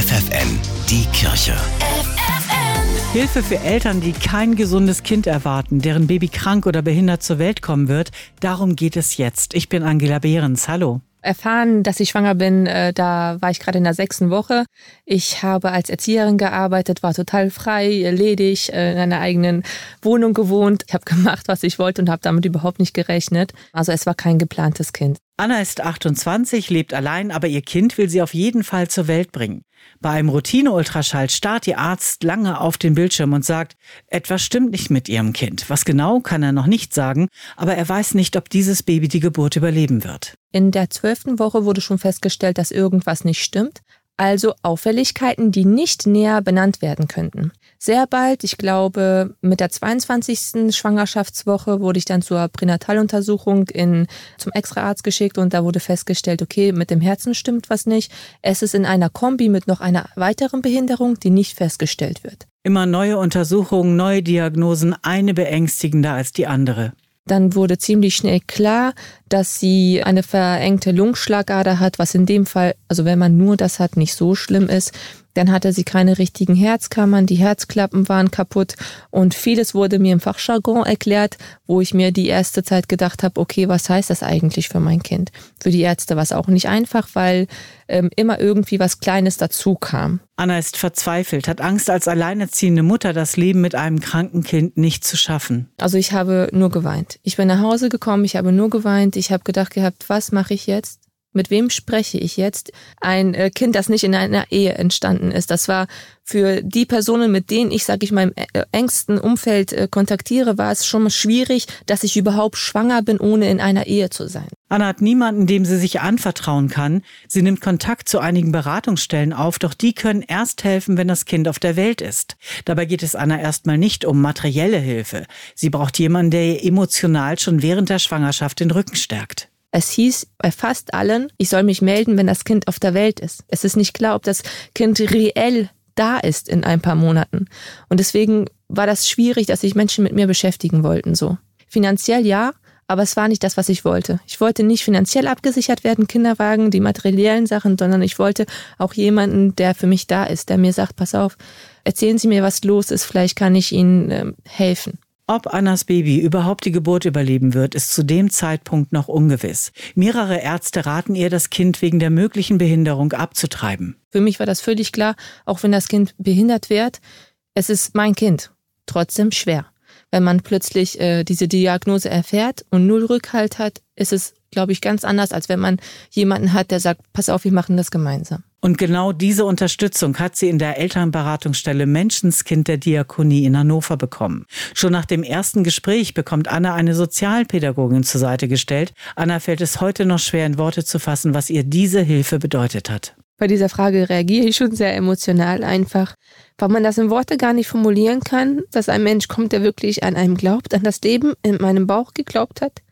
FFN, die Kirche. Hilfe für Eltern, die kein gesundes Kind erwarten, deren Baby krank oder behindert zur Welt kommen wird. Darum geht es jetzt. Ich bin Angela Behrens. Hallo erfahren, dass ich schwanger bin, äh, da war ich gerade in der sechsten Woche. Ich habe als Erzieherin gearbeitet, war total frei, ledig, äh, in einer eigenen Wohnung gewohnt. Ich habe gemacht, was ich wollte und habe damit überhaupt nicht gerechnet. Also es war kein geplantes Kind. Anna ist 28, lebt allein, aber ihr Kind will sie auf jeden Fall zur Welt bringen. Bei einem Routine-Ultraschall starrt ihr Arzt lange auf den Bildschirm und sagt, etwas stimmt nicht mit ihrem Kind. Was genau, kann er noch nicht sagen, aber er weiß nicht, ob dieses Baby die Geburt überleben wird. In der zwölften Woche wurde schon festgestellt, dass irgendwas nicht stimmt also Auffälligkeiten, die nicht näher benannt werden könnten. Sehr bald, ich glaube mit der 22. Schwangerschaftswoche, wurde ich dann zur Pränataluntersuchung in, zum Extraarzt geschickt und da wurde festgestellt, okay, mit dem Herzen stimmt was nicht. Es ist in einer Kombi mit noch einer weiteren Behinderung, die nicht festgestellt wird. Immer neue Untersuchungen, neue Diagnosen, eine beängstigender als die andere. Dann wurde ziemlich schnell klar, dass sie eine verengte Lungenschlagader hat, was in dem Fall, also wenn man nur das hat, nicht so schlimm ist. Dann hatte sie keine richtigen Herzkammern, die Herzklappen waren kaputt und vieles wurde mir im Fachjargon erklärt, wo ich mir die erste Zeit gedacht habe, okay, was heißt das eigentlich für mein Kind? Für die Ärzte war es auch nicht einfach, weil ähm, immer irgendwie was Kleines dazu kam. Anna ist verzweifelt, hat Angst, als alleinerziehende Mutter das Leben mit einem kranken Kind nicht zu schaffen. Also ich habe nur geweint. Ich bin nach Hause gekommen, ich habe nur geweint. Ich habe gedacht gehabt, was mache ich jetzt? Mit wem spreche ich jetzt? Ein äh, Kind, das nicht in einer Ehe entstanden ist. Das war für die Personen, mit denen ich, sage ich im äh, engsten Umfeld äh, kontaktiere, war es schon schwierig, dass ich überhaupt schwanger bin, ohne in einer Ehe zu sein. Anna hat niemanden, dem sie sich anvertrauen kann. Sie nimmt Kontakt zu einigen Beratungsstellen auf, doch die können erst helfen, wenn das Kind auf der Welt ist. Dabei geht es Anna erstmal nicht um materielle Hilfe. Sie braucht jemanden, der ihr emotional schon während der Schwangerschaft den Rücken stärkt. Es hieß bei fast allen, ich soll mich melden, wenn das Kind auf der Welt ist. Es ist nicht klar, ob das Kind reell da ist in ein paar Monaten. Und deswegen war das schwierig, dass sich Menschen mit mir beschäftigen wollten, so. Finanziell ja, aber es war nicht das, was ich wollte. Ich wollte nicht finanziell abgesichert werden, Kinderwagen, die materiellen Sachen, sondern ich wollte auch jemanden, der für mich da ist, der mir sagt, pass auf, erzählen Sie mir, was los ist, vielleicht kann ich Ihnen äh, helfen. Ob Annas Baby überhaupt die Geburt überleben wird, ist zu dem Zeitpunkt noch ungewiss. Mehrere Ärzte raten ihr, das Kind wegen der möglichen Behinderung abzutreiben. Für mich war das völlig klar, auch wenn das Kind behindert wird, es ist mein Kind. Trotzdem schwer. Wenn man plötzlich äh, diese Diagnose erfährt und null Rückhalt hat, ist es, glaube ich, ganz anders, als wenn man jemanden hat, der sagt, pass auf, wir machen das gemeinsam. Und genau diese Unterstützung hat sie in der Elternberatungsstelle Menschenskind der Diakonie in Hannover bekommen. Schon nach dem ersten Gespräch bekommt Anna eine Sozialpädagogin zur Seite gestellt. Anna fällt es heute noch schwer in Worte zu fassen, was ihr diese Hilfe bedeutet hat. Bei dieser Frage reagiere ich schon sehr emotional einfach, weil man das in Worte gar nicht formulieren kann, dass ein Mensch kommt, der wirklich an einem glaubt, an das Leben in meinem Bauch geglaubt hat,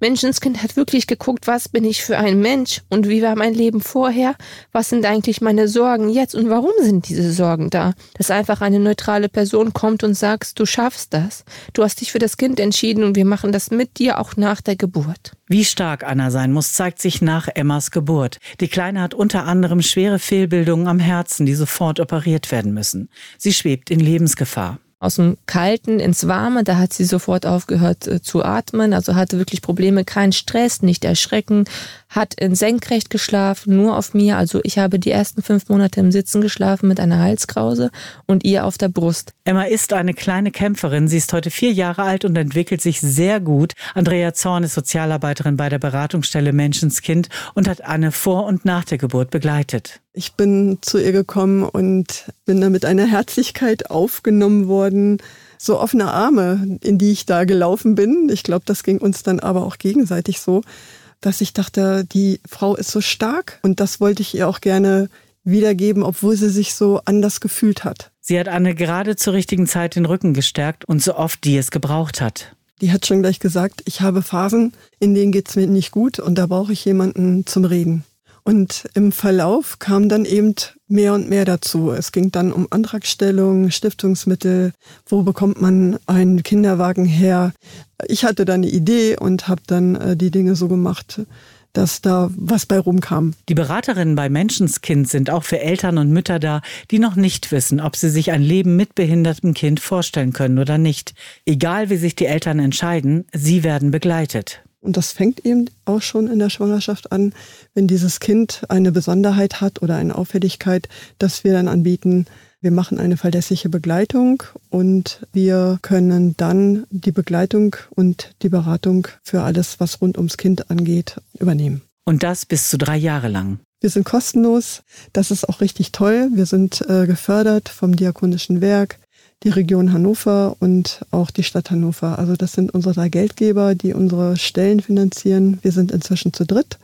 Menschenskind hat wirklich geguckt, was bin ich für ein Mensch und wie war mein Leben vorher, was sind eigentlich meine Sorgen jetzt und warum sind diese Sorgen da? Dass einfach eine neutrale Person kommt und sagt, du schaffst das, du hast dich für das Kind entschieden und wir machen das mit dir auch nach der Geburt. Wie stark Anna sein muss, zeigt sich nach Emmas Geburt. Die Kleine hat unter anderem schwere Fehlbildungen am Herzen, die sofort operiert werden müssen. Sie schwebt in Lebensgefahr aus dem Kalten ins Warme. Da hat sie sofort aufgehört äh, zu atmen, also hatte wirklich Probleme, keinen Stress, nicht erschrecken, hat in Senkrecht geschlafen, nur auf mir. Also ich habe die ersten fünf Monate im Sitzen geschlafen mit einer Halskrause und ihr auf der Brust. Emma ist eine kleine Kämpferin. Sie ist heute vier Jahre alt und entwickelt sich sehr gut. Andrea Zorn ist Sozialarbeiterin bei der Beratungsstelle Menschenskind und hat Anne vor und nach der Geburt begleitet. Ich bin zu ihr gekommen und bin da mit einer Herzlichkeit aufgenommen worden. So offene Arme, in die ich da gelaufen bin. Ich glaube, das ging uns dann aber auch gegenseitig so, dass ich dachte, die Frau ist so stark und das wollte ich ihr auch gerne wiedergeben, obwohl sie sich so anders gefühlt hat. Sie hat Anne gerade zur richtigen Zeit den Rücken gestärkt und so oft die es gebraucht hat. Die hat schon gleich gesagt, ich habe Phasen, in denen geht es mir nicht gut und da brauche ich jemanden zum Reden. Und im Verlauf kam dann eben mehr und mehr dazu. Es ging dann um Antragstellung, Stiftungsmittel, wo bekommt man einen Kinderwagen her. Ich hatte dann eine Idee und habe dann äh, die Dinge so gemacht, dass da was bei rumkam. Die Beraterinnen bei Menschenskind sind auch für Eltern und Mütter da, die noch nicht wissen, ob sie sich ein Leben mit behindertem Kind vorstellen können oder nicht. Egal wie sich die Eltern entscheiden, sie werden begleitet. Und das fängt eben auch schon in der Schwangerschaft an, wenn dieses Kind eine Besonderheit hat oder eine Auffälligkeit, dass wir dann anbieten, wir machen eine verlässliche Begleitung und wir können dann die Begleitung und die Beratung für alles, was rund ums Kind angeht, übernehmen. Und das bis zu drei Jahre lang. Wir sind kostenlos. Das ist auch richtig toll. Wir sind äh, gefördert vom Diakonischen Werk, die Region Hannover und auch die Stadt Hannover. Also das sind unsere drei Geldgeber, die unsere Stellen finanzieren. Wir sind inzwischen zu dritt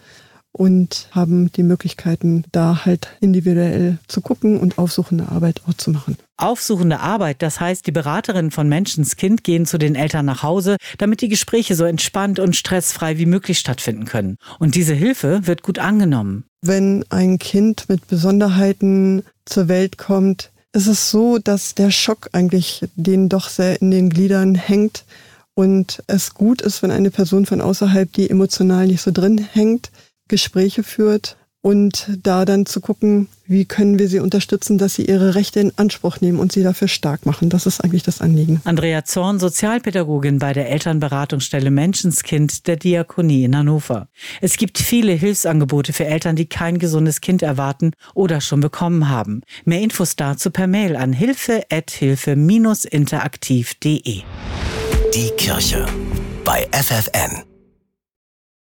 und haben die Möglichkeiten, da halt individuell zu gucken und aufsuchende Arbeit auch zu machen. Aufsuchende Arbeit, das heißt, die Beraterinnen von Menschenskind gehen zu den Eltern nach Hause, damit die Gespräche so entspannt und stressfrei wie möglich stattfinden können. Und diese Hilfe wird gut angenommen. Wenn ein Kind mit Besonderheiten zur Welt kommt, ist es so, dass der Schock eigentlich denen doch sehr in den Gliedern hängt und es gut ist, wenn eine Person von außerhalb, die emotional nicht so drin hängt, Gespräche führt und da dann zu gucken, wie können wir sie unterstützen, dass sie ihre Rechte in Anspruch nehmen und sie dafür stark machen. Das ist eigentlich das Anliegen. Andrea Zorn, Sozialpädagogin bei der Elternberatungsstelle Menschenskind der Diakonie in Hannover. Es gibt viele Hilfsangebote für Eltern, die kein gesundes Kind erwarten oder schon bekommen haben. Mehr Infos dazu per Mail an hilfe-interaktiv.de. Die Kirche bei FFN.